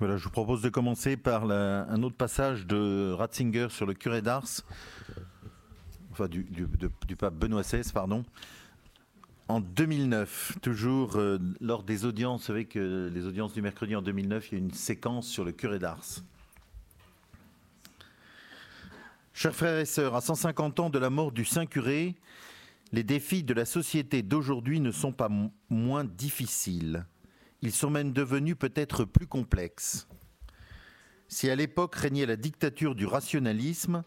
Voilà, je vous propose de commencer par un autre passage de Ratzinger sur le curé d'Ars, enfin du, pape Benoît XVI, pardon. En 2009, toujours euh, lors des audiences, savez que les audiences du mercredi en 2009, il y a une séquence sur le curé d'Ars. Chers frères et sœurs, à 150 ans de la mort du Saint Curé, les défis de la société d'aujourd'hui ne sont pas moins difficiles. Ils sont même devenus peut-être plus complexes. Si à l'époque régnait la dictature du rationalisme,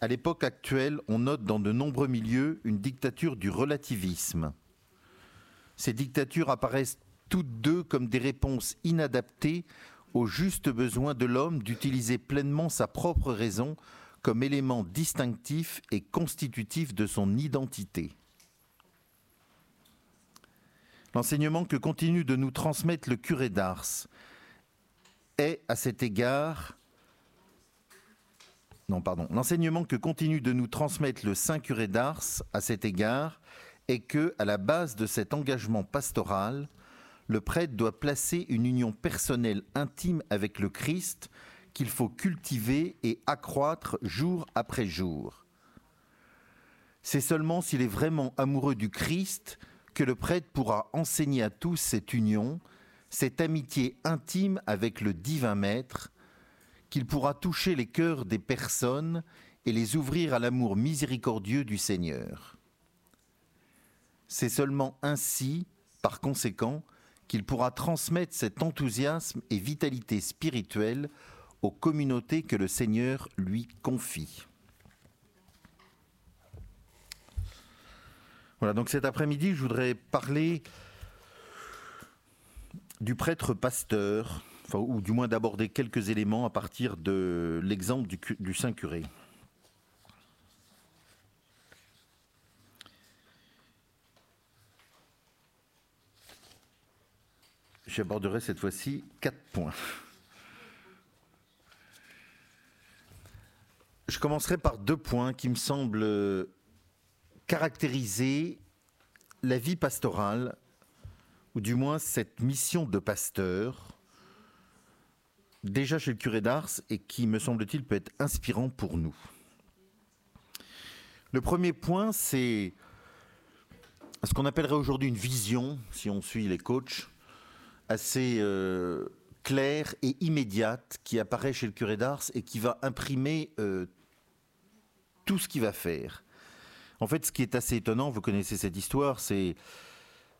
à l'époque actuelle, on note dans de nombreux milieux une dictature du relativisme. Ces dictatures apparaissent toutes deux comme des réponses inadaptées au juste besoin de l'homme d'utiliser pleinement sa propre raison comme élément distinctif et constitutif de son identité. L'enseignement que continue de nous transmettre le curé d'Ars est à cet égard non, pardon. L'enseignement que continue de nous transmettre le Saint curé d'Ars à cet égard est que, à la base de cet engagement pastoral, le prêtre doit placer une union personnelle intime avec le Christ qu'il faut cultiver et accroître jour après jour. C'est seulement s'il est vraiment amoureux du Christ que le prêtre pourra enseigner à tous cette union, cette amitié intime avec le divin Maître, qu'il pourra toucher les cœurs des personnes et les ouvrir à l'amour miséricordieux du Seigneur. C'est seulement ainsi, par conséquent, qu'il pourra transmettre cet enthousiasme et vitalité spirituelle aux communautés que le Seigneur lui confie. Voilà, donc cet après-midi, je voudrais parler du prêtre pasteur, ou du moins d'aborder quelques éléments à partir de l'exemple du, du Saint Curé. J'aborderai cette fois-ci quatre points. Je commencerai par deux points qui me semblent caractériser la vie pastorale, ou du moins cette mission de pasteur, déjà chez le curé d'Ars, et qui, me semble-t-il, peut être inspirant pour nous. Le premier point, c'est ce qu'on appellerait aujourd'hui une vision, si on suit les coachs, assez euh, claire et immédiate qui apparaît chez le curé d'Ars et qui va imprimer euh, tout ce qu'il va faire. En fait, ce qui est assez étonnant, vous connaissez cette histoire, c'est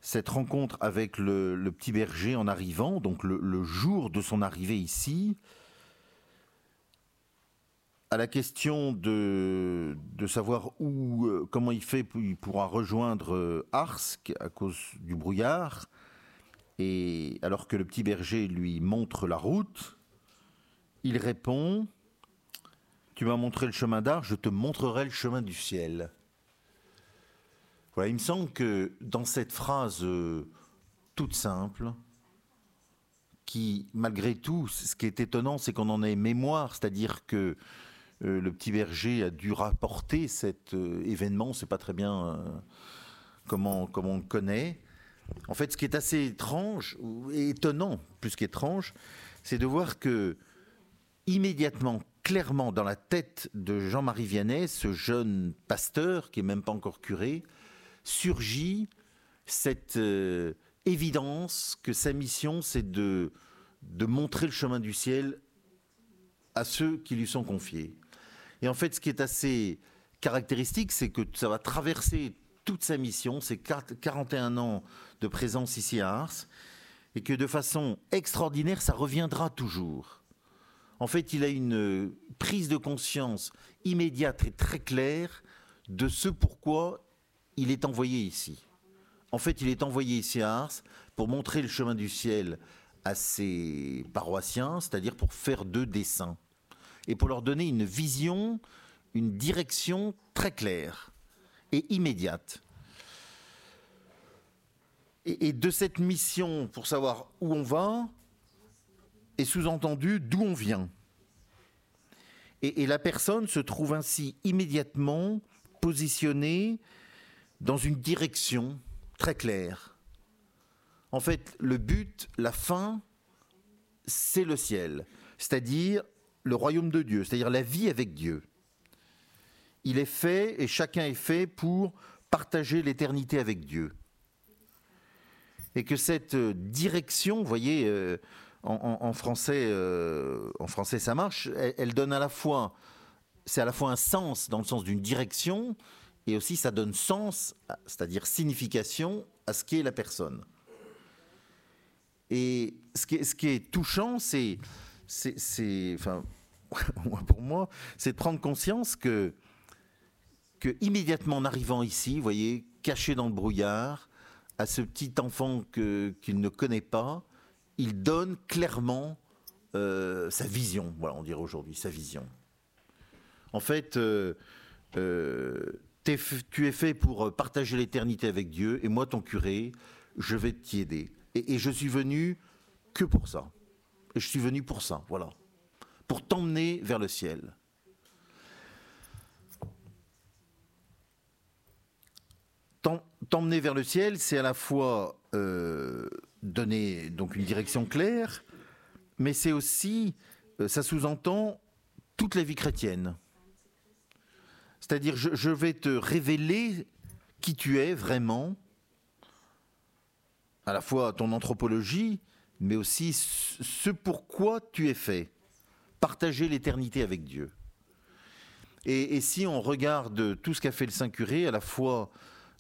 cette rencontre avec le, petit berger en arrivant, donc le, jour de son arrivée ici, à la question de, savoir où, euh, comment il fait, il pourra rejoindre euh, Arsk à cause du brouillard, et alors que le petit berger lui montre la route, il répond tu m'as montré le chemin d'art, je te montrerai le chemin du ciel. Il me semble que dans cette phrase euh, toute simple, qui, malgré tout, ce qui est étonnant, c'est qu'on en ait mémoire, c'est-à-dire que euh, le petit berger a dû rapporter cet euh, événement, c'est pas très bien comment, comment on le connaît. En fait, ce qui est assez étrange, étonnant plus qu'étrange, c'est de voir que immédiatement, clairement dans la tête de Jean-Marie Vianney, ce jeune pasteur qui est même pas encore curé, surgit cette euh, évidence que sa mission, c'est de, de montrer le chemin du ciel à ceux qui lui sont confiés. Et en fait, ce qui est assez caractéristique, c'est que ça va traverser toute sa mission, c'est 41 ans de présence ici à Ars, et que de façon extraordinaire, ça reviendra toujours en fait, il a une prise de conscience immédiate et très claire de ce pourquoi il est envoyé ici. En fait, il est envoyé ici à Ars pour montrer le chemin du ciel à ses paroissiens, c'est-à-dire pour faire d'eux des saints, et pour leur donner une vision, une direction très claire et immédiate. Et, de cette mission, pour savoir où on va, et sous-entendu d'où on vient. Et, la personne se trouve ainsi immédiatement positionnée dans une direction très claire. En fait, le but, la fin, c'est le ciel, c'est-à-dire le royaume de Dieu, c'est-à-dire la vie avec Dieu. Il est fait et chacun est fait pour partager l'éternité avec Dieu. Et que cette direction, vous voyez, euh, en, français, euh, en français ça marche, elle, donne à la fois, c'est à la fois un sens dans le sens d'une direction, et aussi ça donne sens, c'est-à-dire signification à ce qu'est la personne. Et ce qui est, touchant, c'est, enfin, pour moi, c'est de prendre conscience que, que immédiatement en arrivant ici, vous voyez, caché dans le brouillard, à ce petit enfant qu'il ne connaît pas, il donne clairement euh, sa vision, voilà, on dirait aujourd'hui, sa vision. En fait, euh, euh, tu es fait pour partager l'éternité avec Dieu, et moi, ton curé, je vais t'y aider. Et, je suis venu que pour ça. Je suis venu pour ça, voilà. Pour t'emmener vers le ciel. T'emmener vers le ciel, c'est à la fois donner donc une direction claire, mais c'est aussi, euh, ça sous-entend toute la vie chrétienne. C'est-à-dire, je, vais te révéler qui tu es vraiment, à la fois ton anthropologie, mais aussi ce pourquoi tu es fait. Partager l'éternité avec Dieu. Et, si on regarde tout ce qu'a fait le Saint-Curé, à la fois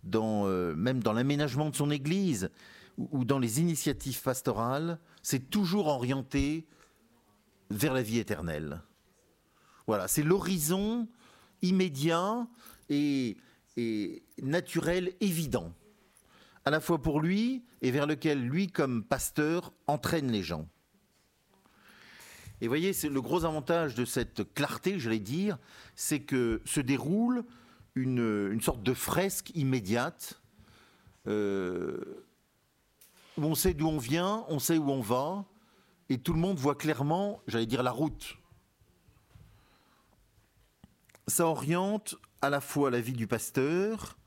dans, euh, même dans l'aménagement de son Église, ou dans les initiatives pastorales, c'est toujours orienté vers la vie éternelle. Voilà, c'est l'horizon immédiat et, naturel évident, à la fois pour lui et vers lequel lui, comme pasteur, entraîne les gens. Et voyez, c'est le gros avantage de cette clarté, j'allais dire, c'est que se déroule une, sorte de fresque immédiate euh, où on sait d'où on vient, on sait où on va, et tout le monde voit clairement, j'allais dire, la route. Ça oriente à la fois la vie du pasteur,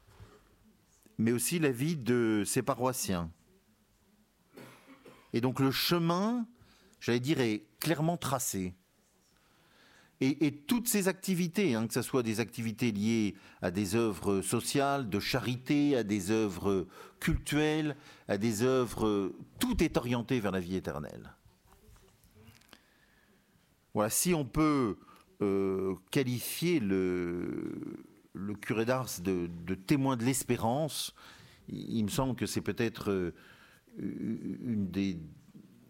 mais aussi la vie de ses paroissiens. Et donc le chemin, j'allais dire, est clairement tracé. Et, toutes ces activités, hein, que ce soit des activités liées à des œuvres sociales, de charité, à des œuvres cultuelles, à des œuvres, tout est orienté vers la vie éternelle. Voilà, si on peut euh, qualifier le, curé d'Ars de, témoin de l'espérance, il, me semble que c'est peut-être euh, une des,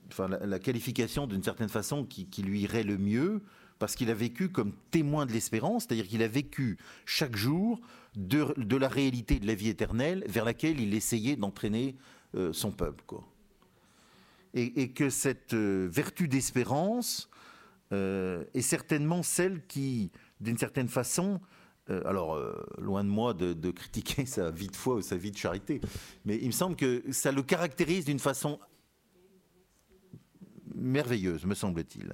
enfin, la, qualification d'une certaine façon qui, lui irait le mieux parce qu'il a vécu comme témoin de l'espérance, c'est-à-dire qu'il a vécu chaque jour de, la réalité de la vie éternelle vers laquelle il essayait d'entraîner euh, son peuple. Et, que cette vertu d'espérance euh, est certainement celle qui, d'une certaine façon, alors loin de moi de, de, critiquer sa vie de foi ou sa vie de charité, mais il me semble que ça le caractérise d'une façon merveilleuse, me semble-t-il.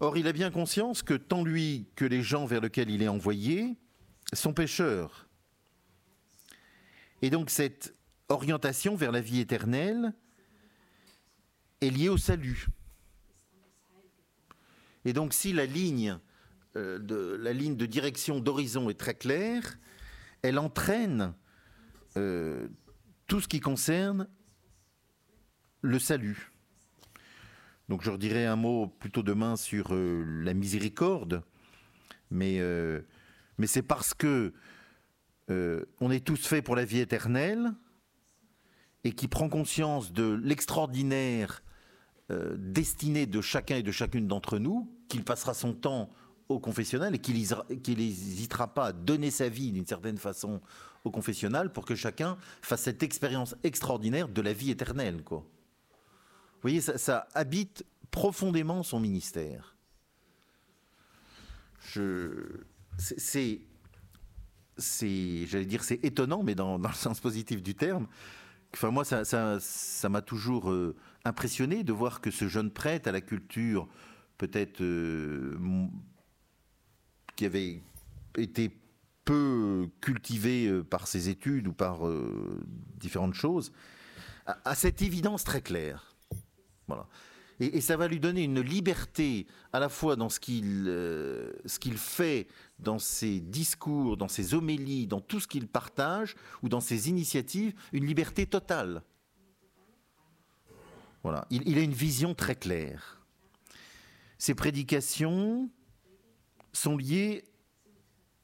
Or, il a bien conscience que tant lui que les gens vers lesquels il est envoyé sont pécheurs. Et donc cette orientation vers la vie éternelle est liée au salut. Et donc si la ligne, euh, de, la ligne de direction d'horizon est très claire, elle entraîne euh, tout ce qui concerne le salut. Donc je redirai un mot plutôt demain sur euh, la miséricorde, mais, mais c'est parce que on est tous faits pour la vie éternelle et qui prend conscience de l'extraordinaire destinée de chacun et de chacune d'entre nous, qu'il passera son temps au confessionnal et qu'il n'hésitera pas à donner sa vie d'une certaine façon au confessionnal pour que chacun fasse cette expérience extraordinaire de la vie éternelle. Quoi. Vous voyez, ça, habite profondément son ministère. c'est, j'allais dire, c'est étonnant, mais dans, le sens positif du terme. Enfin, moi, ça, m'a toujours euh, impressionné de voir que ce jeune prêtre à la culture, peut-être euh, qui avait été peu cultivé euh, par ses études ou par différentes choses, a cette évidence très claire Et, ça va lui donner une liberté à la fois dans euh, ce qu'il fait, dans ses discours, dans ses homélies, dans tout ce qu'il partage ou dans ses initiatives, une liberté totale. Voilà, il, a une vision très claire. Ses prédications sont liées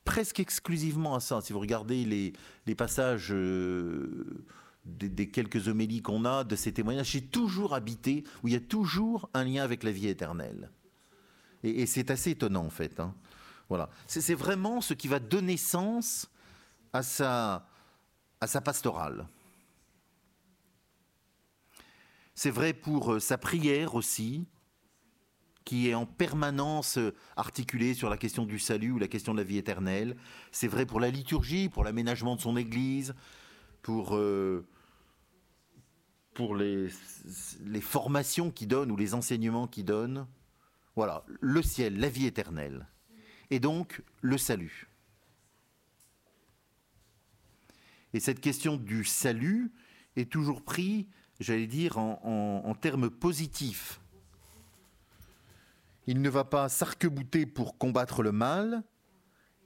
presque exclusivement à ça. Si vous regardez les, les passages euh, des, quelques homélies qu'on a, de ces témoignages, c'est toujours habité, où il y a toujours un lien avec la vie éternelle. Et, c'est assez étonnant en fait. Hein. Voilà. C'est vraiment ce qui va donner sens à sa, à sa pastorale. C'est vrai pour euh, sa prière aussi, qui est en permanence euh, articulé sur la question du salut ou la question de la vie éternelle. C'est vrai pour la liturgie, pour l'aménagement de son Église, pour, euh, pour les, les formations qu'il donne ou les enseignements qu'il donne. Voilà, le ciel, la vie éternelle. Et donc le salut. Et cette question du salut est toujours prise, j'allais dire, en, termes positifs il ne va pas s'arc-bouter pour combattre le mal,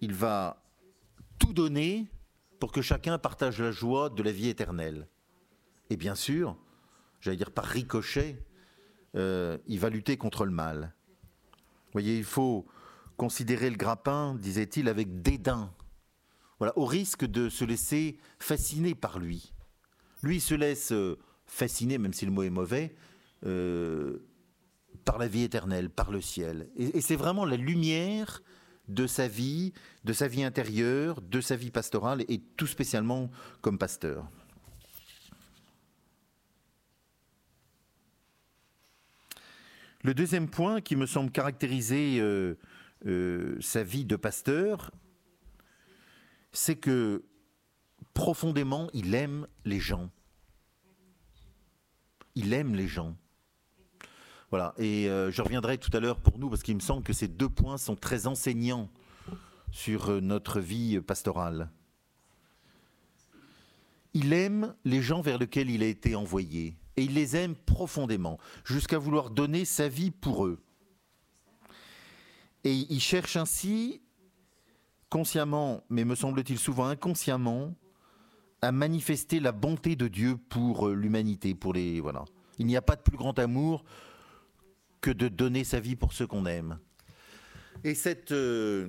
il va tout donner pour que chacun partage la joie de la vie éternelle. Et bien sûr, j'allais dire par ricochet, euh, il va lutter contre le mal. Vous voyez, il faut considérer le grappin, disait-il, avec dédain. Voilà, au risque de se laisser fasciner par lui. Lui, il se laisse euh, fasciner, même si le mot est mauvais, euh, par la vie éternelle, par le ciel. Et, c'est vraiment la lumière de sa vie, de sa vie intérieure, de sa vie pastorale, et tout spécialement comme pasteur. Le deuxième point qui me semble caractériser euh, euh, sa vie de pasteur, c'est que profondément, il aime les gens. Il aime les gens. Voilà, et euh, je reviendrai tout à l'heure pour nous, parce qu'il me semble que ces deux points sont très enseignants sur euh, notre vie pastorale. Il aime les gens vers lesquels il a été envoyé, et il les aime profondément, jusqu'à vouloir donner sa vie pour eux. Et il cherche ainsi, consciemment, mais me semble-t-il souvent inconsciemment, à manifester la bonté de Dieu pour euh, l'humanité, pour les voilà. Il n'y a pas de plus grand amour que de donner sa vie pour ceux qu'on aime. Et cette, euh,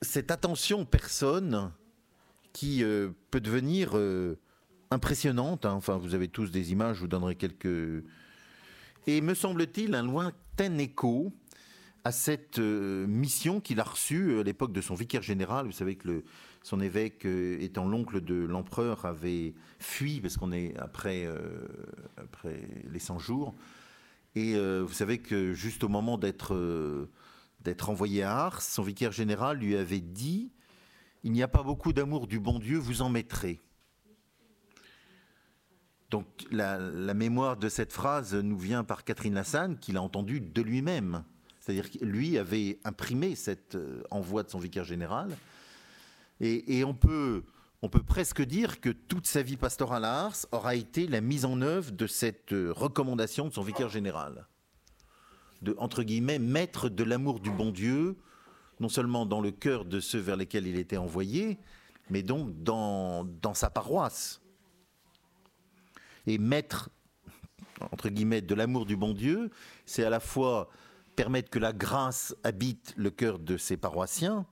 cette attention personne qui euh, peut devenir impressionnante, hein. enfin vous avez tous des images, je vous donnerai quelques... Et me semble-t-il un lointain écho à cette mission qu'il a reçue à l'époque de son vicaire général. Vous savez que son évêque, étant l'oncle de l'empereur, avait fui, parce qu'on est après, après les 100 jours, et euh, vous savez que juste au moment d'être euh, d'être envoyé à Ars, son vicaire général lui avait dit Il n'y a pas beaucoup d'amour du bon Dieu, vous en mettrez. Donc la, mémoire de cette phrase nous vient par Catherine Lassagne, qu'il a entendue de lui-même. C'est-à-dire que lui avait imprimé cet euh, envoi de son vicaire général. Et, on peut on peut presque dire que toute sa vie pastorale à Ars aura été la mise en œuvre de cette euh, recommandation de son vicaire général. De, entre guillemets, mettre de l'amour du bon Dieu, non seulement dans le cœur de ceux vers lesquels il était envoyé, mais donc dans, dans sa paroisse. Et mettre, entre guillemets, de l'amour du bon Dieu, c'est à la fois permettre que la grâce habite le cœur de ses paroissiens,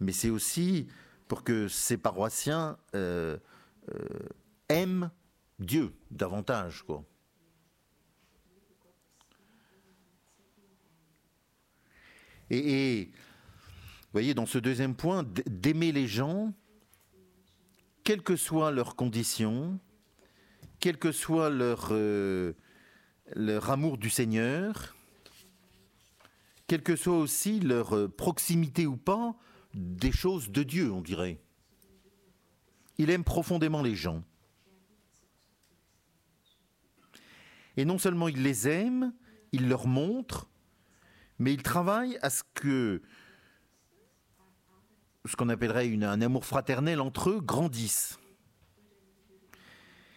mais c'est aussi pour que ces paroissiens euh, euh, aiment Dieu davantage. Et, vous voyez, dans ce deuxième point, d'aimer les gens, quelles que soient leurs conditions, quel que soit leur, euh, leur amour du Seigneur, quelle que soit aussi leur proximité ou pas des choses de Dieu, on dirait. Il aime profondément les gens. Et non seulement il les aime, il leur montre, mais il travaille à ce que ce qu'on appellerait un amour fraternel entre eux grandisse.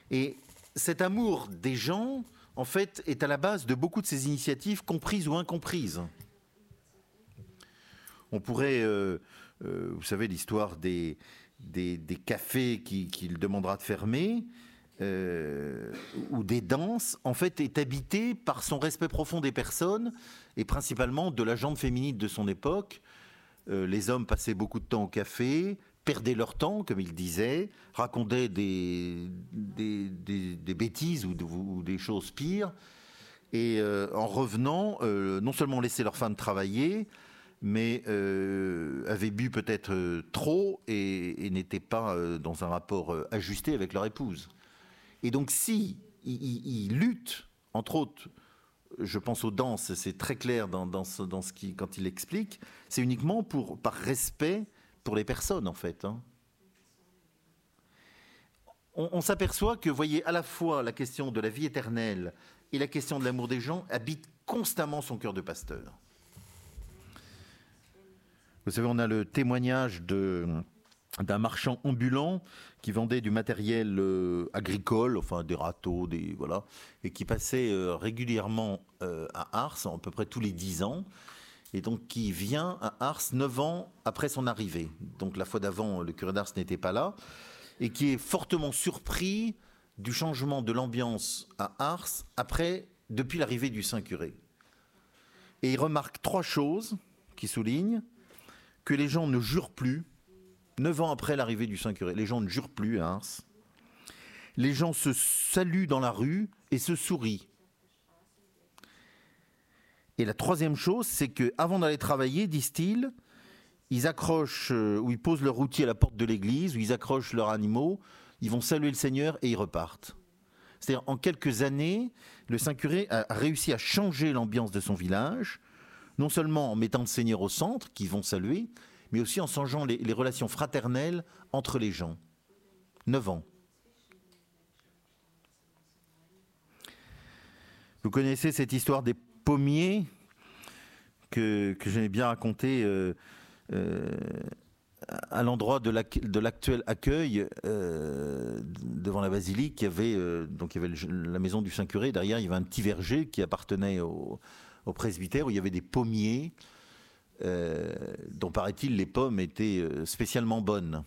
Et cet amour des gens, en fait, est à la base de beaucoup de ces initiatives, comprises ou incomprises. On pourrait, euh, euh, vous savez, l'histoire des, cafés qu'il demandera de fermer, euh, ou des danses, en fait, est habité par son respect profond des personnes, et principalement de la jambe féminine de son époque. les hommes passaient beaucoup de temps au café, perdaient leur temps, comme il disait, racontaient des, bêtises ou, des choses pires, et en revenant, non seulement laissaient leurs femmes travailler, mais euh, avaient bu peut-être trop et, n'étaient pas dans un rapport ajusté avec leur épouse. Et donc si ils, luttent, entre autres, je pense aux danses, c'est très clair dans, ce, qui, quand il explique, c'est uniquement pour, par respect pour les personnes en fait. Hein. On, s'aperçoit que, voyez, à la fois la question de la vie éternelle et la question de l'amour des gens habitent constamment son cœur de pasteur. Vous savez, on a le témoignage d'un marchand ambulant qui vendait du matériel euh, agricole, enfin des râteaux, des voilà, et qui passait euh, régulièrement euh, à Ars, à peu près tous les dix ans, et donc qui vient à Ars neuf ans après son arrivée. Donc la fois d'avant, le curé d'Ars n'était pas là, et qui est fortement surpris du changement de l'ambiance à Ars après, depuis l'arrivée du Saint-Curé. Et il remarque trois choses qui soulignent que les gens ne jurent plus, neuf ans après l'arrivée du Saint-Curé, les gens ne jurent plus à Ars. Les gens se saluent dans la rue et se sourient. Et la troisième chose, c'est que avant d'aller travailler, disent-ils, ils accrochent euh, ou ils posent leur outil à la porte de l'église, ou ils accrochent leurs animaux, ils vont saluer le Seigneur et ils repartent. C'est-à-dire, en quelques années, le Saint-Curé a réussi à changer l'ambiance de son village, non seulement en mettant le Seigneur au centre, qu'ils vont saluer, mais aussi en changeant les, relations fraternelles entre les gens. Neuf ans. Vous connaissez cette histoire des pommier que, que j'aimais bien raconter euh, euh, à l'endroit de l'actuel accueil euh, devant la basilique. Il y avait, donc il y avait la maison du Saint-Curé. Derrière, il y avait un petit verger qui appartenait au, au presbytère où il y avait des pommiers. dont paraît-il les pommes étaient spécialement bonnes.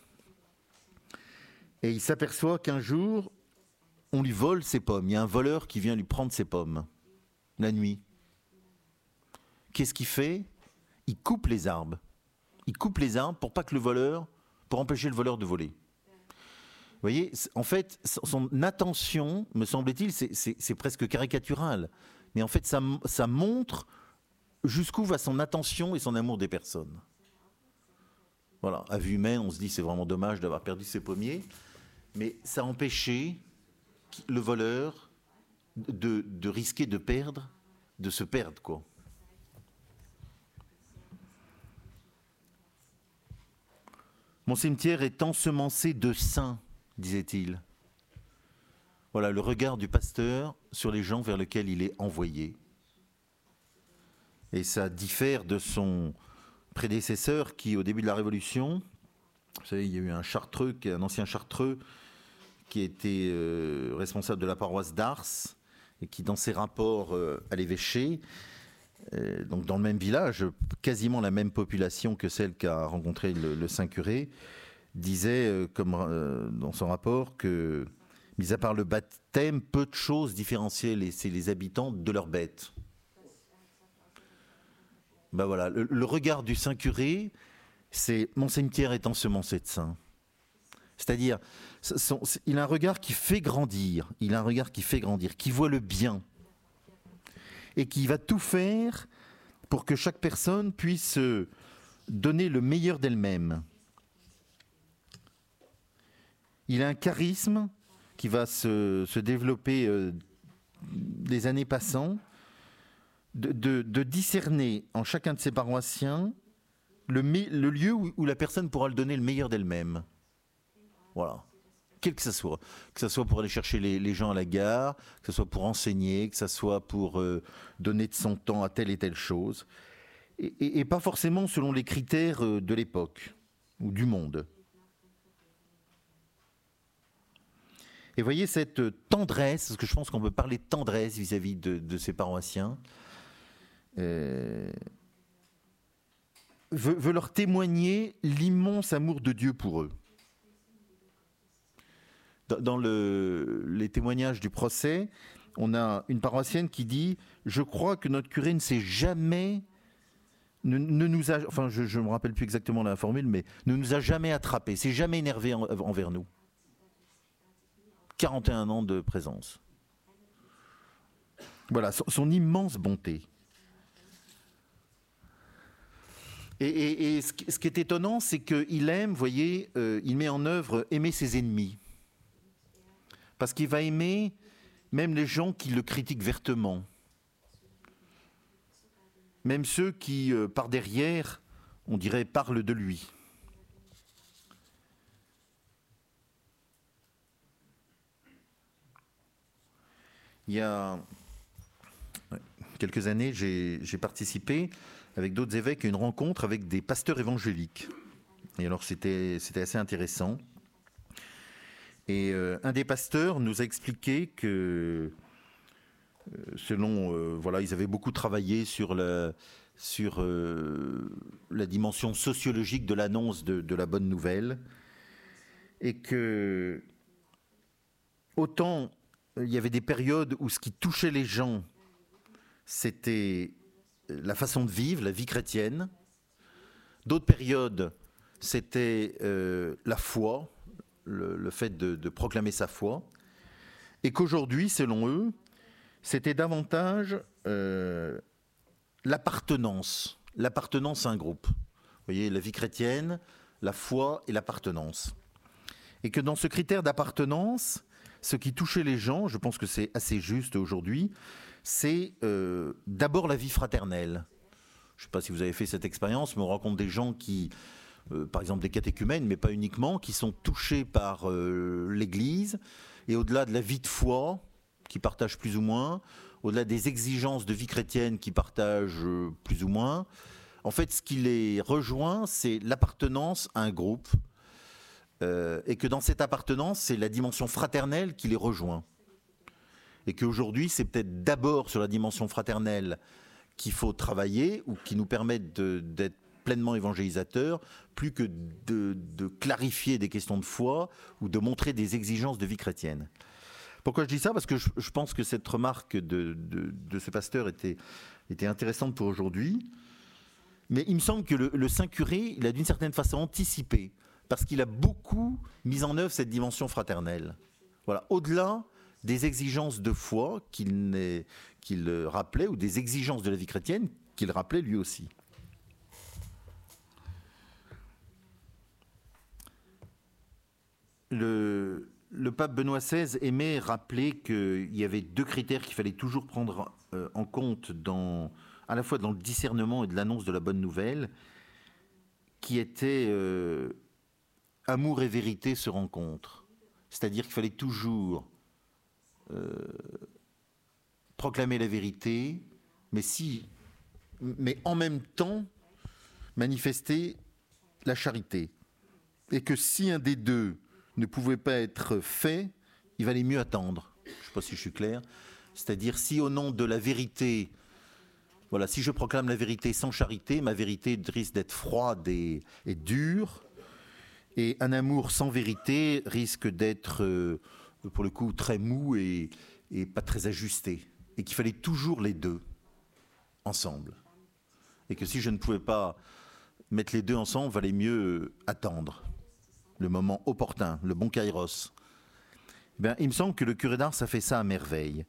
Et il s'aperçoit qu'un jour, on lui vole ses pommes. Il y a un voleur qui vient lui prendre ses pommes la nuit. Qu'est-ce qu'il fait? Il coupe les arbres. Il coupe les arbres pour pas que le voleur, pour empêcher le voleur de voler. Vous voyez, en fait, son attention, me semble-t-il, c'est presque caricatural. Mais en fait, ça, montre jusqu'où va son attention et son amour des personnes. Voilà, à vue humaine, on se dit c'est vraiment dommage d'avoir perdu ses pommiers, mais ça a empêché le voleur de, de risquer de perdre, de se perdre, quoi. Mon cimetière est ensemencé de saints, disait-il. Voilà le regard du pasteur sur les gens vers lesquels il est envoyé. Et ça diffère de son prédécesseur qui, au début de la Révolution, vous savez, il y a eu un chartreux, un ancien chartreux, qui était euh, responsable de la paroisse d'Ars, et qui, dans ses rapports euh, à l'évêché, euh, donc dans le même village, quasiment la même population que celle qu'a rencontré le, Saint-Curé, disait euh, comme, euh, dans son rapport que, mis à part le baptême, peu de choses différenciaient les, les habitants de leurs bêtes. Ben voilà, le, regard du Saint-Curé, c'est mon cimetière est ensemencé de saints. C'est-à-dire, il a un regard qui fait grandir, il a un regard qui fait grandir, qui voit le bien et qui va tout faire pour que chaque personne puisse donner le meilleur d'elle-même. Il a un charisme qui va se, développer euh, années passant, de, discerner en chacun de ses paroissiens le, lieu où, la personne pourra le donner le meilleur d'elle-même. Voilà quel que ce soit. Que ce soit pour aller chercher les, gens à la gare, que ce soit pour enseigner, que ce soit pour euh, donner de son temps à telle et telle chose. Et, pas forcément selon les critères euh, de l'époque ou du monde. Et voyez cette tendresse, parce que je pense qu'on peut parler de tendresse vis-à-vis de, ces paroissiens, euh, veut, leur témoigner l'immense amour de Dieu pour eux. Dans, les témoignages du procès, on a une paroissienne qui dit Je crois que notre curé ne s'est jamais. Ne, nous a, enfin, je ne me rappelle plus exactement la formule, mais ne nous a jamais attrapés, s'est jamais énervé envers nous. 41 ans de présence. Voilà, son, immense bonté. Et, ce, qui est étonnant, c'est qu'il aime, vous voyez, euh, il met en œuvre aimer ses ennemis. Parce qu'il va aimer même les gens qui le critiquent vertement. Même ceux qui, euh, par derrière, on dirait, parlent de lui. Il y a quelques années, j'ai participé avec d'autres évêques à une rencontre avec des pasteurs évangéliques. Et alors c'était assez intéressant. Et euh, un des pasteurs nous a expliqué que, euh, selon, euh, voilà, ils avaient beaucoup travaillé sur la, sur, la dimension sociologique de l'annonce de, de, la bonne nouvelle, et que autant il y avait des périodes où ce qui touchait les gens, c'était la façon de vivre, la vie chrétienne. D'autres périodes, c'était la foi, le, fait de, proclamer sa foi, et qu'aujourd'hui, selon eux, c'était davantage euh, l'appartenance, l'appartenance à un groupe. Vous voyez, la vie chrétienne, la foi et l'appartenance. Et que dans ce critère d'appartenance, ce qui touchait les gens, je pense que c'est assez juste aujourd'hui, c'est euh, d'abord la vie fraternelle. Je ne sais pas si vous avez fait cette expérience, mais on rencontre des gens qui euh, par exemple des catéchumènes, mais pas uniquement, qui sont touchés par euh, l'Église, et au-delà de la vie de foi, qui partagent plus ou moins, au-delà des exigences de vie chrétienne qui partagent plus ou moins, en fait, ce qui les rejoint, c'est l'appartenance à un groupe, et que dans cette appartenance, c'est la dimension fraternelle qui les rejoint. Et qu'aujourd'hui, c'est peut-être d'abord sur la dimension fraternelle qu'il faut travailler, ou qui nous permettent d'être pleinement évangélisateur, plus que de, clarifier des questions de foi ou de montrer des exigences de vie chrétienne. Pourquoi je dis ça? Parce que je, pense que cette remarque de, ce pasteur était, intéressante pour aujourd'hui. Mais il me semble que le, Saint-Curé, il a d'une certaine façon anticipé, parce qu'il a beaucoup mis en œuvre cette dimension fraternelle. Voilà, au-delà des exigences de foi qu'il qu'il rappelait, ou des exigences de la vie chrétienne qu'il rappelait lui aussi. le, pape Benoît XVI aimait rappeler qu'il y avait deux critères qu'il fallait toujours prendre euh, en compte dans, à la fois dans le discernement et de l'annonce de la bonne nouvelle, qui étaient euh, amour et vérité se rencontrent. C'est-à-dire qu'il fallait toujours euh, proclamer la vérité, mais si, mais en même temps manifester la charité, et que si un des deux ne pouvait pas être fait, il valait mieux attendre. Je ne sais pas si je suis clair. C'est-à-dire si au nom de la vérité, voilà, si je proclame la vérité sans charité, ma vérité risque d'être froide et, dure, et un amour sans vérité risque d'être, euh, pour le coup, très mou et, pas très ajusté. Et qu'il fallait toujours les deux ensemble. Et que si je ne pouvais pas mettre les deux ensemble, valait mieux attendre le moment opportun, le bon kairos. Ben, il me semble que le curé d'art, ça fait ça à merveille.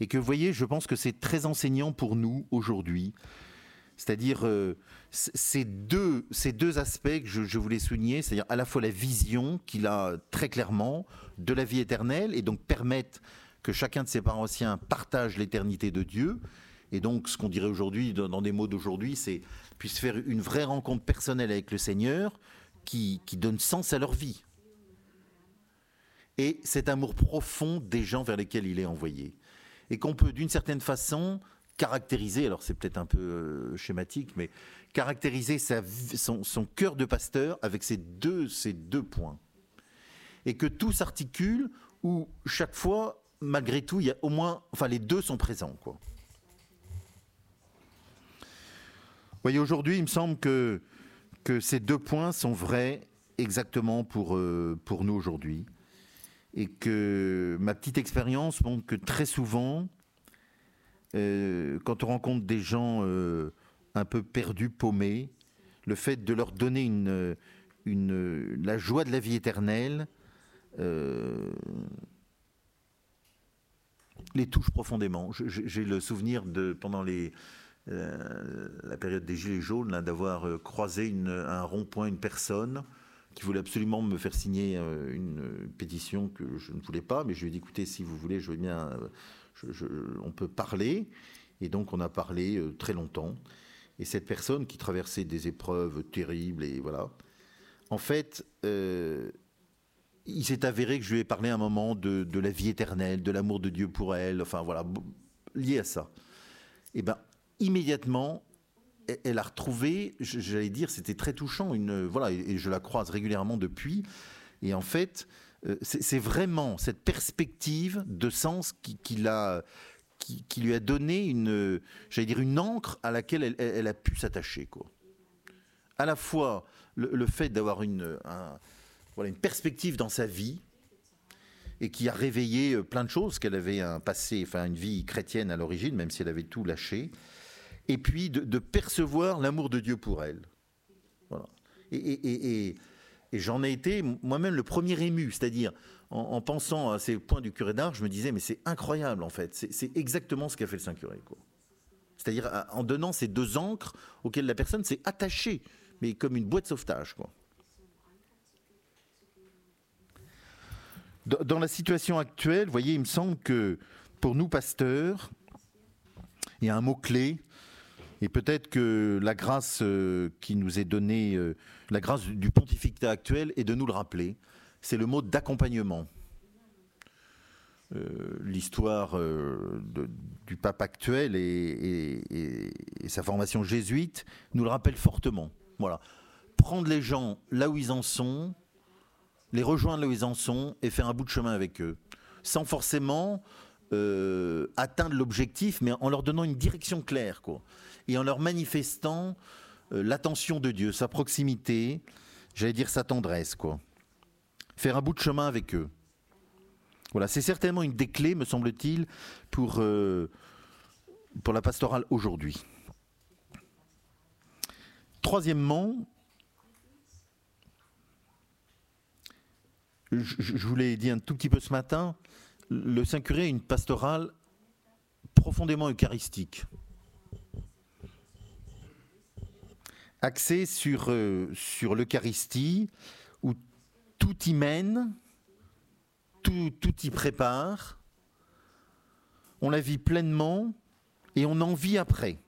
Et que, vous voyez, je pense que c'est très enseignant pour nous aujourd'hui. C'est-à-dire euh, ces, deux, ces deux aspects que je, voulais souligner, c'est-à-dire à la fois la vision qu'il a très clairement de la vie éternelle et donc permettre que chacun de ses paroissiens partage l'éternité de Dieu. Et donc, ce qu'on dirait aujourd'hui, dans des mots d'aujourd'hui, c'est puisse faire une vraie rencontre personnelle avec le Seigneur, qui, donnent sens à leur vie. Et cet amour profond des gens vers lesquels il est envoyé. Et qu'on peut d'une certaine façon caractériser, alors c'est peut-être un peu euh, schématique, mais caractériser son, cœur de pasteur avec ces deux, ces deux points. Et que tout s'articule où chaque fois, malgré tout, il y a au moins, enfin, les deux sont présents, quoi. Vous voyez, aujourd'hui, il me semble que, que ces deux points sont vrais exactement pour, euh, pour nous aujourd'hui. Et que ma petite expérience montre que très souvent, euh, quand on rencontre des gens euh, un peu perdus, paumés, le fait de leur donner une, la joie de la vie éternelle les touche profondément. J'ai le souvenir de pendant euh, la période des Gilets jaunes, d'avoir euh, croisé un rond-point, une personne qui voulait absolument me faire signer euh, une pétition que je ne voulais pas, mais je lui ai dit écoutez, si vous voulez, je veux bien, on peut parler. Et donc on a parlé très longtemps. Et cette personne qui traversait des épreuves terribles, et voilà, en fait, il s'est avéré que je lui ai parlé un moment de, de la vie éternelle, de l'amour de Dieu pour elle, enfin voilà, lié à ça. Et ben immédiatement, elle a retrouvé, j'allais dire, c'était très touchant, une, voilà, et je la croise régulièrement depuis. Et en fait, euh, c'est vraiment cette perspective de sens qui, lui a donné une, j'allais dire, une encre à laquelle elle, a pu s'attacher. À la fois le, fait d'avoir une, voilà, une perspective dans sa vie et qui a réveillé euh, plein de choses, qu'elle avait un passé, enfin une vie chrétienne à l'origine, même si elle avait tout lâché et puis de, percevoir l'amour de Dieu pour elle. Voilà. Et, j'en ai été moi-même le premier ému, c'est-à-dire en, pensant à ces points du curé d'art, je me disais, mais c'est incroyable en fait, c'est exactement ce qu'a fait le Saint-Curé. C'est-à-dire en donnant ces deux encres auxquelles la personne s'est attachée, mais comme une boîte de sauvetage. Dans la situation actuelle, voyez, il me semble que pour nous pasteurs, il y a un mot-clé et peut-être que la grâce euh, qui nous est donnée, euh, la grâce du pontificat actuel, est de nous le rappeler. C'est le mot d'accompagnement. Euh, l'histoire du pape actuel et, sa formation jésuite nous le rappelle fortement. Voilà. Prendre les gens là où ils en sont, les rejoindre là où ils en sont et faire un bout de chemin avec eux. Sans forcément atteindre l'objectif, mais en leur donnant une direction claire. Quoi et en leur manifestant euh, l'attention de Dieu, sa proximité, j'allais dire sa tendresse, quoi. Faire un bout de chemin avec eux. Voilà, c'est certainement une des clés, me semble-t-il, pour, euh, pour la pastorale aujourd'hui. Troisièmement, je, je vous l'ai dit un tout petit peu ce matin, le Saint-Curé est une pastorale profondément eucharistique. Axé sur, euh, sur l'Eucharistie, où tout y mène, tout, y prépare, on la vit pleinement et on en vit après.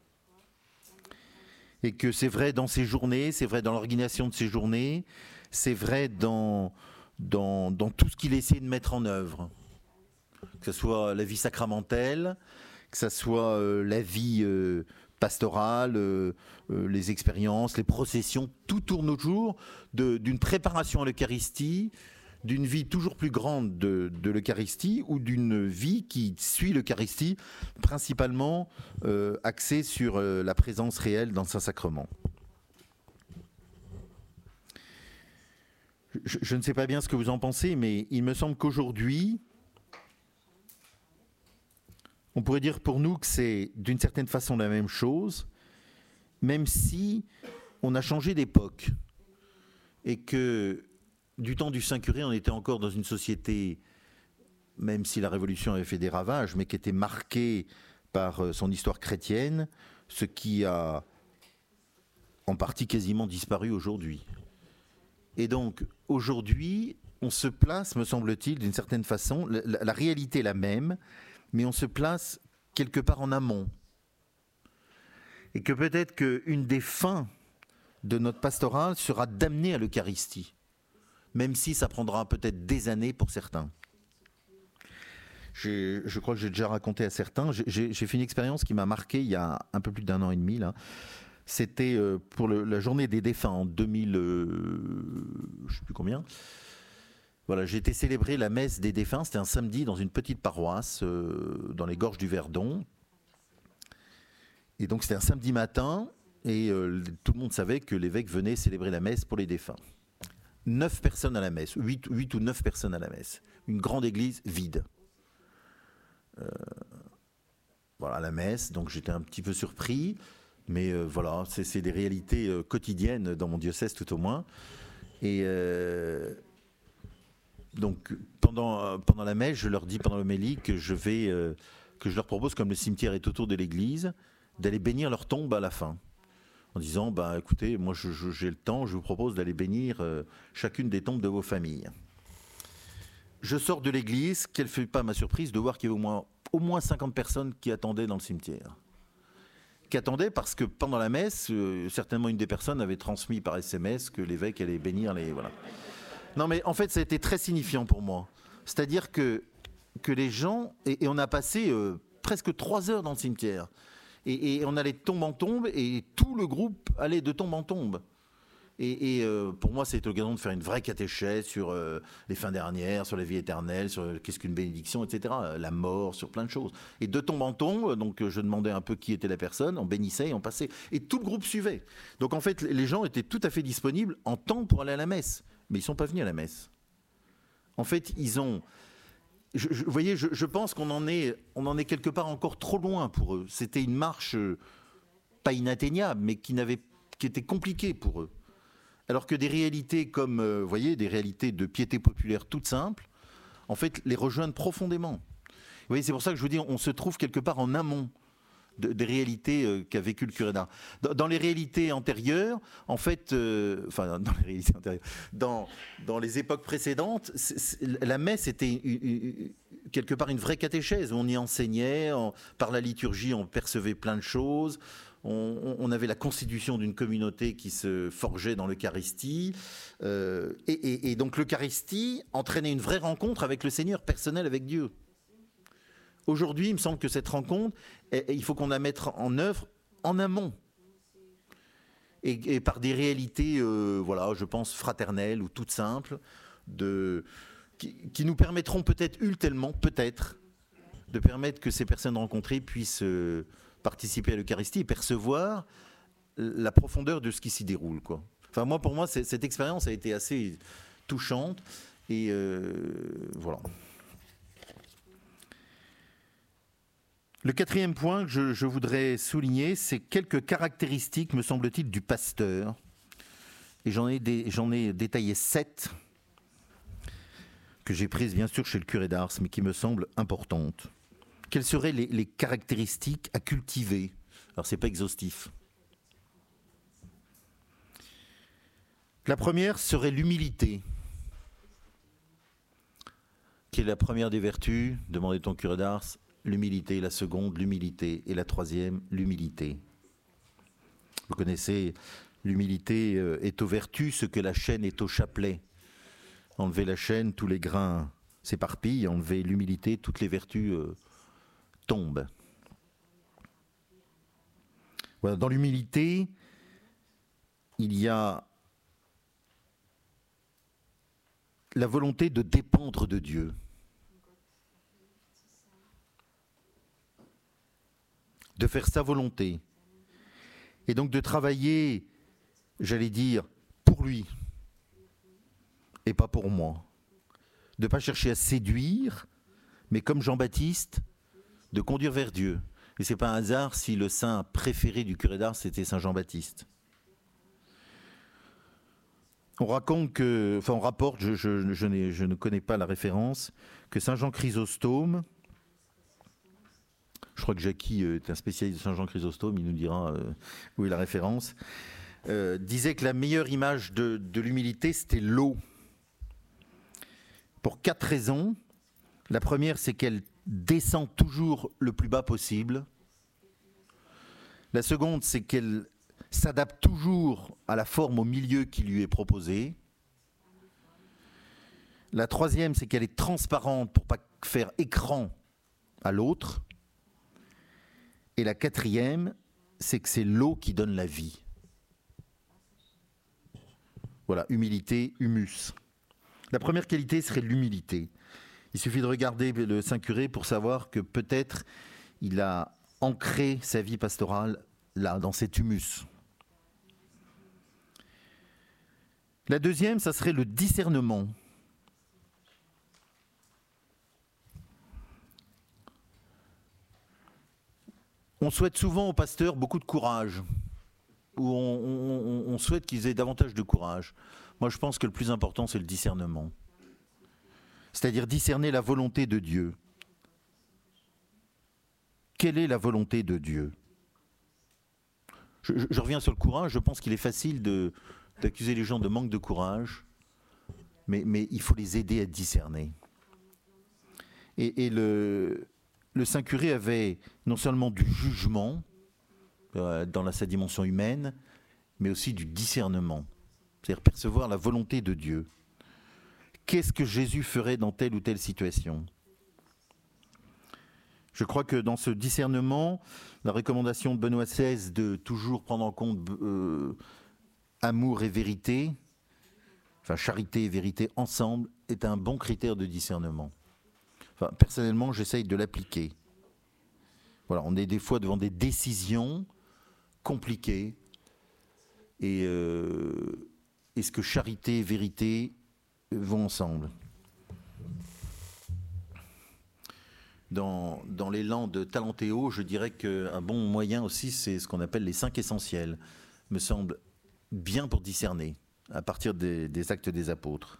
Et que c'est vrai dans ces journées, c'est vrai dans l'organisation de ces journées, c'est vrai dans tout ce qu'il essaie de mettre en œuvre. Que ce soit la vie sacramentelle, que ce soit euh, la vie euh, pastorale, euh, euh, les expériences, les processions, tout tourne autour d'une préparation à l'Eucharistie, d'une vie toujours plus grande de, l'Eucharistie ou d'une vie qui suit l'Eucharistie, principalement euh, axée sur la présence réelle dans Saint-Sacrement. je, ne sais pas bien ce que vous en pensez, mais il me semble qu'aujourd'hui, on pourrait dire pour nous que c'est d'une certaine façon la même chose, même si on a changé d'époque et que du temps du Saint-Curé, on était encore dans une société, même si la Révolution avait fait des ravages, mais qui était marquée par euh, son histoire chrétienne, ce qui a en partie quasiment disparu aujourd'hui. Et donc, aujourd'hui, on se place, me semble-t-il, d'une certaine façon, la, la, réalité est la même, mais on se place quelque part en amont. Et que peut-être qu'une des fins de notre pastoral sera d'amener à l'Eucharistie, même si ça prendra peut-être des années pour certains. Je crois que j'ai déjà raconté à certains. J'ai fait une expérience qui m'a marqué il y a un peu plus d'un an et demi. C'était euh, pour la journée des défunts en 2000, euh, je ne sais plus combien. Voilà, j'ai été célébrer la messe des défunts. C'était un samedi dans une petite paroisse euh, dans les gorges du Verdon. Et donc c'était un samedi matin et euh, tout le monde savait que l'évêque venait célébrer la messe pour les défunts. Neuf personnes à la messe, huit, huit ou neuf personnes à la messe. Une grande église vide. Euh, voilà, la messe, donc j'étais un petit peu surpris. Mais voilà, c'est des réalités quotidiennes dans mon diocèse tout au moins. Et donc pendant, euh, pendant la messe, je leur dis pendant l'homélie que je vais euh, que je leur propose, comme le cimetière est autour de l'église, d'aller bénir leur tombe à la fin. En disant, bah écoutez, moi j'ai le temps, je vous propose d'aller bénir euh, chacune des tombes de vos familles. Je sors de l'église, quelle fut pas ma surprise de voir qu'il y avait au moins, au moins 50 personnes qui attendaient dans le cimetière. Qui attendaient parce que pendant la messe, certainement une des personnes avait transmis par SMS que l'évêque allait bénir les. Voilà. Non, mais en fait, ça a été très signifiant pour moi. C'est-à-dire que, que les gens, et, on a passé euh, presque trois heures dans le cimetière, et, on allait de tombe en tombe, et tout le groupe allait de tombe en tombe. Et, euh, pour moi, c'était l'occasion de faire une vraie catéchèse sur euh, les fins dernières, sur la vie éternelle, sur qu'est-ce qu'une bénédiction, etc. La mort, sur plein de choses. Et de tombe en tombe, donc je demandais un peu qui était la personne, on bénissait et on passait. Et tout le groupe suivait. Donc en fait, les gens étaient tout à fait disponibles en temps pour aller à la messe mais ils sont pas venus à la messe. En fait, ils ont. vous voyez, je, pense qu'on en, est, on en est quelque part encore trop loin pour eux. C'était une marche euh, pas inatteignable, mais qui, qui était compliquée pour eux. Alors que des réalités comme, euh, vous voyez, des réalités de piété populaire toutes simples, en fait, les rejoignent profondément. Vous voyez, c'est pour ça que je vous dis, on se trouve quelque part en amont des réalités euh, qu'a vécu le curé d'Ars. Dans, les réalités antérieures, en fait, euh, enfin dans les réalités antérieures, dans, dans les époques précédentes, la messe était quelque part une vraie catéchèse. On y enseignait, par la liturgie, on percevait plein de choses. On, avait la constitution d'une communauté qui se forgeait dans l'Eucharistie. Euh, et, et donc l'Eucharistie entraînait une vraie rencontre avec le Seigneur, personnel avec Dieu. Aujourd'hui, il me semble que cette rencontre, il faut qu'on la mette en œuvre en amont. Et, par des réalités, euh, voilà, je pense, fraternelles ou toutes simples, de, qui, nous permettront peut-être ultimement, peut-être, de permettre que ces personnes rencontrées puissent euh, participer à l'Eucharistie et percevoir la profondeur de ce qui s'y déroule. Enfin, moi, pour moi, cette expérience a été assez touchante. Et euh, voilà. Le quatrième point que je, voudrais souligner, c'est quelques caractéristiques, me semble-t-il, du pasteur. Et j'en ai, ai, détaillé sept que j'ai prises bien sûr chez le curé d'Ars, mais qui me semblent importantes. Quelles seraient les, caractéristiques à cultiver? Alors c'est pas exhaustif. La première serait l'humilité, qui est la première des vertus. Demandez ton curé d'Ars l'humilité, la seconde, l'humilité, et la troisième, l'humilité. Vous connaissez, l'humilité euh, est aux vertus ce que la chaîne est au chapelet. Enlever la chaîne, tous les grains s'éparpillent, enlever l'humilité, toutes les vertus euh, tombent. Voilà, dans l'humilité, il y a la volonté de dépendre de Dieu. De faire sa volonté, et donc de travailler, j'allais dire, pour lui, et pas pour moi. De ne pas chercher à séduire, mais comme Jean-Baptiste, de conduire vers Dieu. Et c'est pas un hasard si le saint préféré du curé d'Ars c'était Saint Jean-Baptiste. On raconte que, enfin on rapporte, je, ne connais pas la référence, que Saint Jean Chrysostome, je crois que Jackie euh, est un spécialiste de Saint Jean Chrysostome, il nous dira euh, où est la référence. Euh, disait que la meilleure image de, l'humilité, c'était l'eau. Pour quatre raisons. La première, c'est qu'elle descend toujours le plus bas possible. La seconde, c'est qu'elle s'adapte toujours à la forme au milieu qui lui est proposée. La troisième, c'est qu'elle est transparente pour pas faire écran à l'autre. Et la quatrième, c'est que c'est l'eau qui donne la vie. Voilà, humilité, humus. La première qualité serait l'humilité. Il suffit de regarder le Saint Curé pour savoir que peut-être il a ancré sa vie pastorale là, dans cet humus. La deuxième, ça serait le discernement. On souhaite souvent aux pasteurs beaucoup de courage, ou on, souhaite qu'ils aient davantage de courage. Moi, je pense que le plus important, c'est le discernement. C'est-à-dire discerner la volonté de Dieu. Quelle est la volonté de Dieu? Je, reviens sur le courage. Je pense qu'il est facile d'accuser les gens de manque de courage, mais, il faut les aider à discerner. Et le, le Saint-Curé avait non seulement du jugement euh, dans sa dimension humaine, mais aussi du discernement, c'est-à-dire percevoir la volonté de Dieu. Qu'est-ce que Jésus ferait dans telle ou telle situation? Je crois que dans ce discernement, la recommandation de Benoît XVI de toujours prendre en compte euh, amour et vérité, enfin charité et vérité ensemble, est un bon critère de discernement personnellement, j'essaye de l'appliquer. On est des fois devant des décisions compliquées. Et euh, est-ce que charité et vérité vont ensemble Dans, dans l'élan de Talentéo, je dirais qu'un bon moyen aussi, c'est ce qu'on appelle les cinq essentiels. Me semble bien pour discerner à partir des actes des apôtres.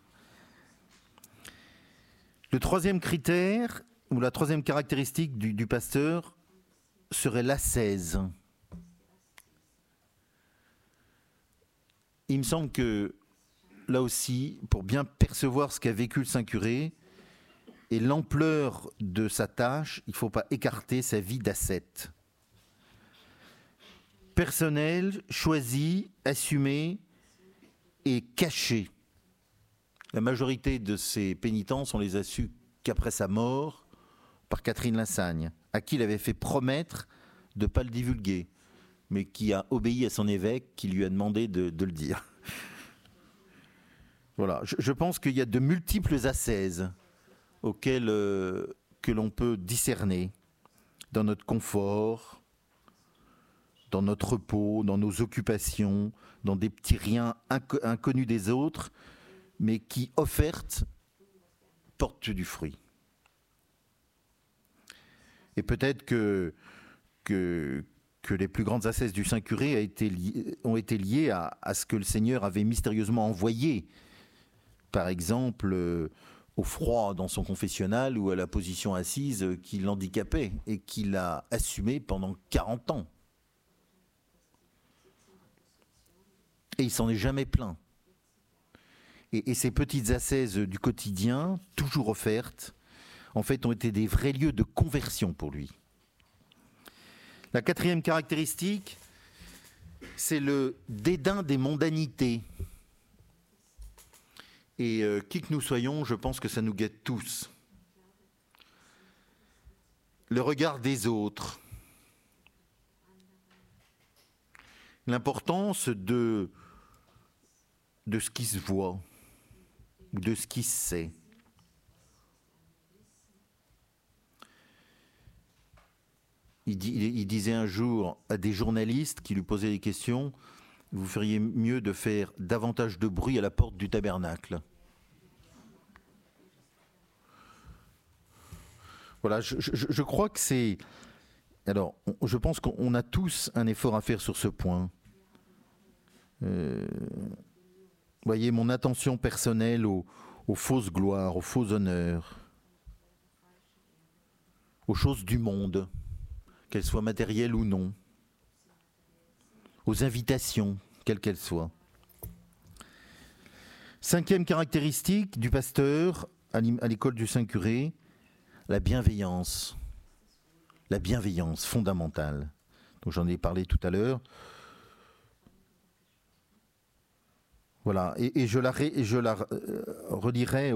Le troisième critère, ou la troisième caractéristique du, pasteur, serait l'ascèse. Il me semble que là aussi, pour bien percevoir ce qu'a vécu le Saint-Curé et l'ampleur de sa tâche, il ne faut pas écarter sa vie d'ascète. Personnel, choisi, assumé et caché. La majorité de ces pénitences, on les a su qu'après sa mort par Catherine Lassagne, à qui il avait fait promettre de ne pas le divulguer, mais qui a obéi à son évêque qui lui a demandé de, le dire. Voilà, je, pense qu'il y a de multiples ascèses auxquelles euh, que l'on peut discerner dans notre confort, dans notre repos, dans nos occupations, dans des petits riens inconnus des autres, mais qui, offerte, porte du fruit. Et peut-être que, les plus grandes assesses du Saint-Curé ont été liées à, ce que le Seigneur avait mystérieusement envoyé, par exemple, euh, au froid dans son confessionnal ou à la position assise qui l'handicapait et qu'il a assumé pendant 40 ans. Et il s'en est jamais plaint. Et, ces petites assaises du quotidien, toujours offertes, en fait, ont été des vrais lieux de conversion pour lui. La quatrième caractéristique, c'est le dédain des mondanités. Et euh, qui que nous soyons, je pense que ça nous guette tous. Le regard des autres. L'importance de, de ce qui se voit de ce qui sait. Il, disait un jour à des journalistes qui lui posaient des questions, vous feriez mieux de faire davantage de bruit à la porte du tabernacle. Voilà, je, crois que c'est... Alors, je pense qu'on a tous un effort à faire sur ce point. Euh, voyez, mon attention personnelle aux, fausses gloires, aux faux honneurs, aux choses du monde, qu'elles soient matérielles ou non, aux invitations, quelles qu'elles soient. Cinquième caractéristique du pasteur à l'école du Saint-Curé, la bienveillance. La bienveillance fondamentale. J'en ai parlé tout à l'heure. Voilà, et, je la, la euh, relirai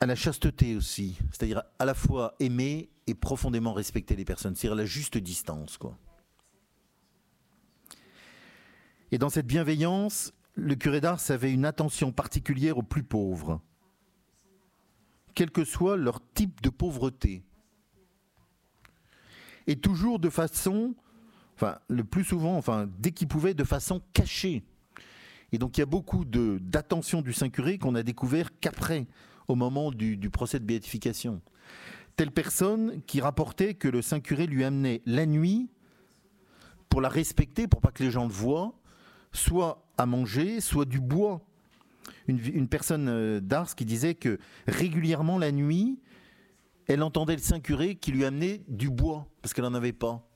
à la chasteté aussi, c'est-à-dire à la fois aimer et profondément respecter les personnes, c'est-à-dire la juste distance. Quoi. Et dans cette bienveillance, le curé d'Ars avait une attention particulière aux plus pauvres, quel que soit leur type de pauvreté. Et toujours de façon, enfin, le plus souvent, enfin, dès qu'il pouvait, de façon cachée. Et donc il y a beaucoup d'attention du Saint-Curé qu'on a découvert qu'après, au moment du, procès de béatification. Telle personne qui rapportait que le Saint-Curé lui amenait la nuit, pour la respecter, pour pas que les gens le voient, soit à manger, soit du bois. Une, personne euh, d'Ars qui disait que régulièrement la nuit, elle entendait le Saint-Curé qui lui amenait du bois, parce qu'elle n'en avait pas.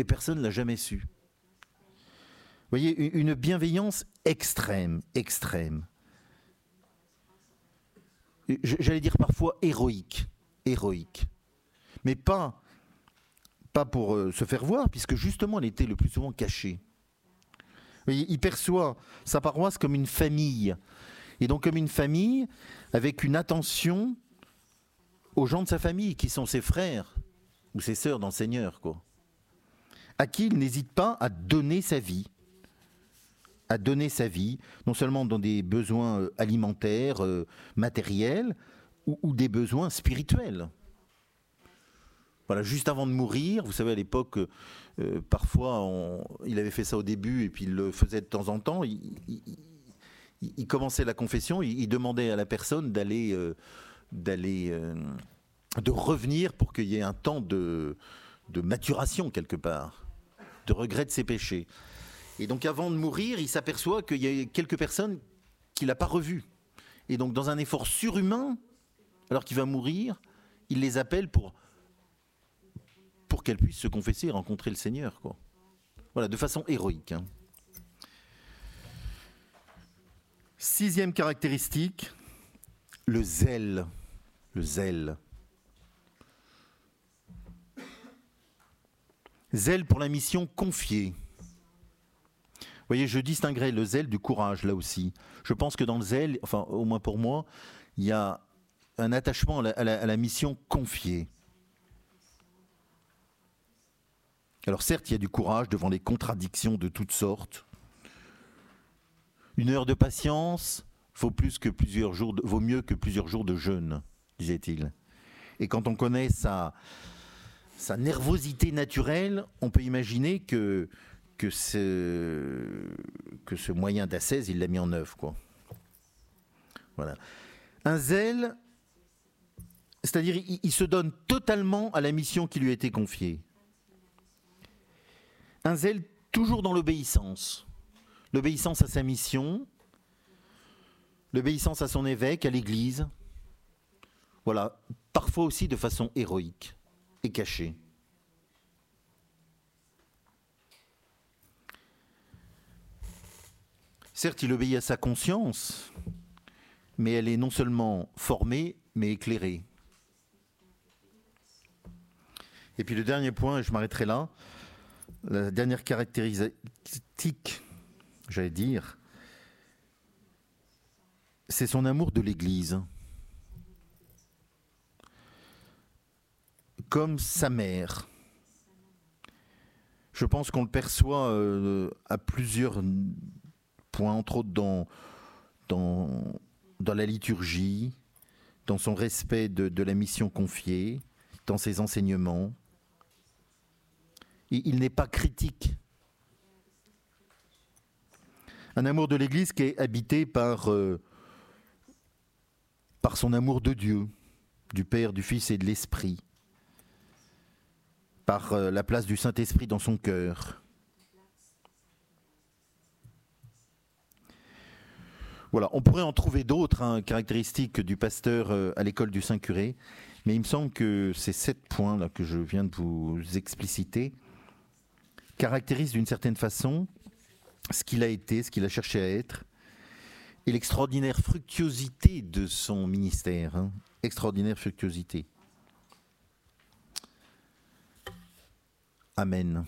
Et personne ne l'a jamais su. Vous voyez, une bienveillance extrême, extrême. J'allais dire parfois héroïque, héroïque. Mais pas, pas pour euh, se faire voir, puisque justement elle était le plus souvent cachée. Il perçoit sa paroisse comme une famille. Et donc comme une famille avec une attention aux gens de sa famille, qui sont ses frères ou ses sœurs dans le Seigneur, quoi. À qui il n'hésite pas à donner sa vie. À donner sa vie, non seulement dans des besoins euh, alimentaires, euh, matériels, ou des besoins spirituels. Voilà, juste avant de mourir, vous savez, à l'époque, euh, parfois, il avait fait ça au début et puis il le faisait de temps en temps. Il, commençait la confession, il, demandait à la personne d'aller, de revenir pour qu'il y ait un temps de, de maturation quelque part, de regret de ses péchés. Et donc, avant de mourir, il s'aperçoit qu'il y a quelques personnes qu'il n'a pas revues. Et donc, dans un effort surhumain, alors qu'il va mourir, il les appelle pour pour qu'elle puisse se confesser et rencontrer le Seigneur. Voilà, de façon héroïque. Hein. Sixième caractéristique, le zèle. Le zèle. Zèle pour la mission confiée. Vous voyez, je distinguerai le zèle du courage là aussi. Je pense que dans le zèle, enfin au moins pour moi, il y a un attachement à la mission confiée. Alors certes, il y a du courage devant les contradictions de toutes sortes. Une heure de patience vaut, vaut mieux que plusieurs jours de jeûne, disait-il. Et quand on connaît sa, sa nervosité naturelle, on peut imaginer que, que, ce, que ce moyen d'assaise, il l'a mis en œuvre. Quoi. Voilà. Un zèle, c'est-à-dire il se donne totalement à la mission qui lui a été confiée. Un zèle toujours dans l'obéissance. L'obéissance à sa mission, l'obéissance à son évêque, à l'Église. Voilà, parfois aussi de façon héroïque et cachée. Certes, il obéit à sa conscience, mais elle est non seulement formée, mais éclairée. Et puis le dernier point, et je m'arrêterai là, la dernière caractéristique, j'allais dire, c'est son amour de l'Église. Comme sa mère. Je pense qu'on le perçoit euh, à plusieurs points, entre autres dans, la liturgie, dans son respect de la mission confiée, dans ses enseignements il n'est pas critique. Un amour de l'Église qui est habité par, euh, par son amour de Dieu, du Père, du Fils et de l'Esprit, par euh, la place du Saint-Esprit dans son cœur. Voilà, on pourrait en trouver d'autres hein, caractéristiques du pasteur euh, à l'école du Saint-Curé, mais il me semble que ces sept points là que je viens de vous expliciter caractérise d'une certaine façon ce qu'il a été, ce qu'il a cherché à être, et l'extraordinaire fructuosité de son ministère. Hein. Extraordinaire fructuosité. Amen.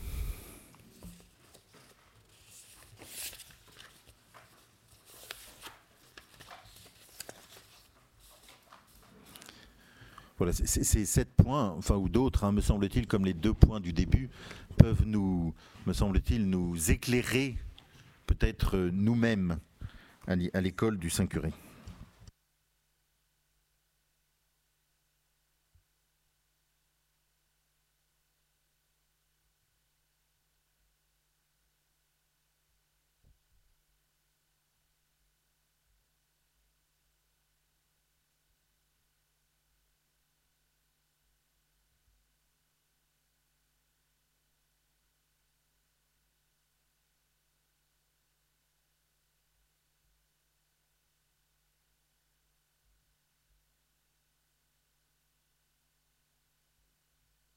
Voilà, ces sept points, enfin ou d'autres, hein, me semble-t-il, comme les deux points du début, peuvent nous, me semble-t-il, nous éclairer peut-être nous-mêmes à l'école du Saint-Curé.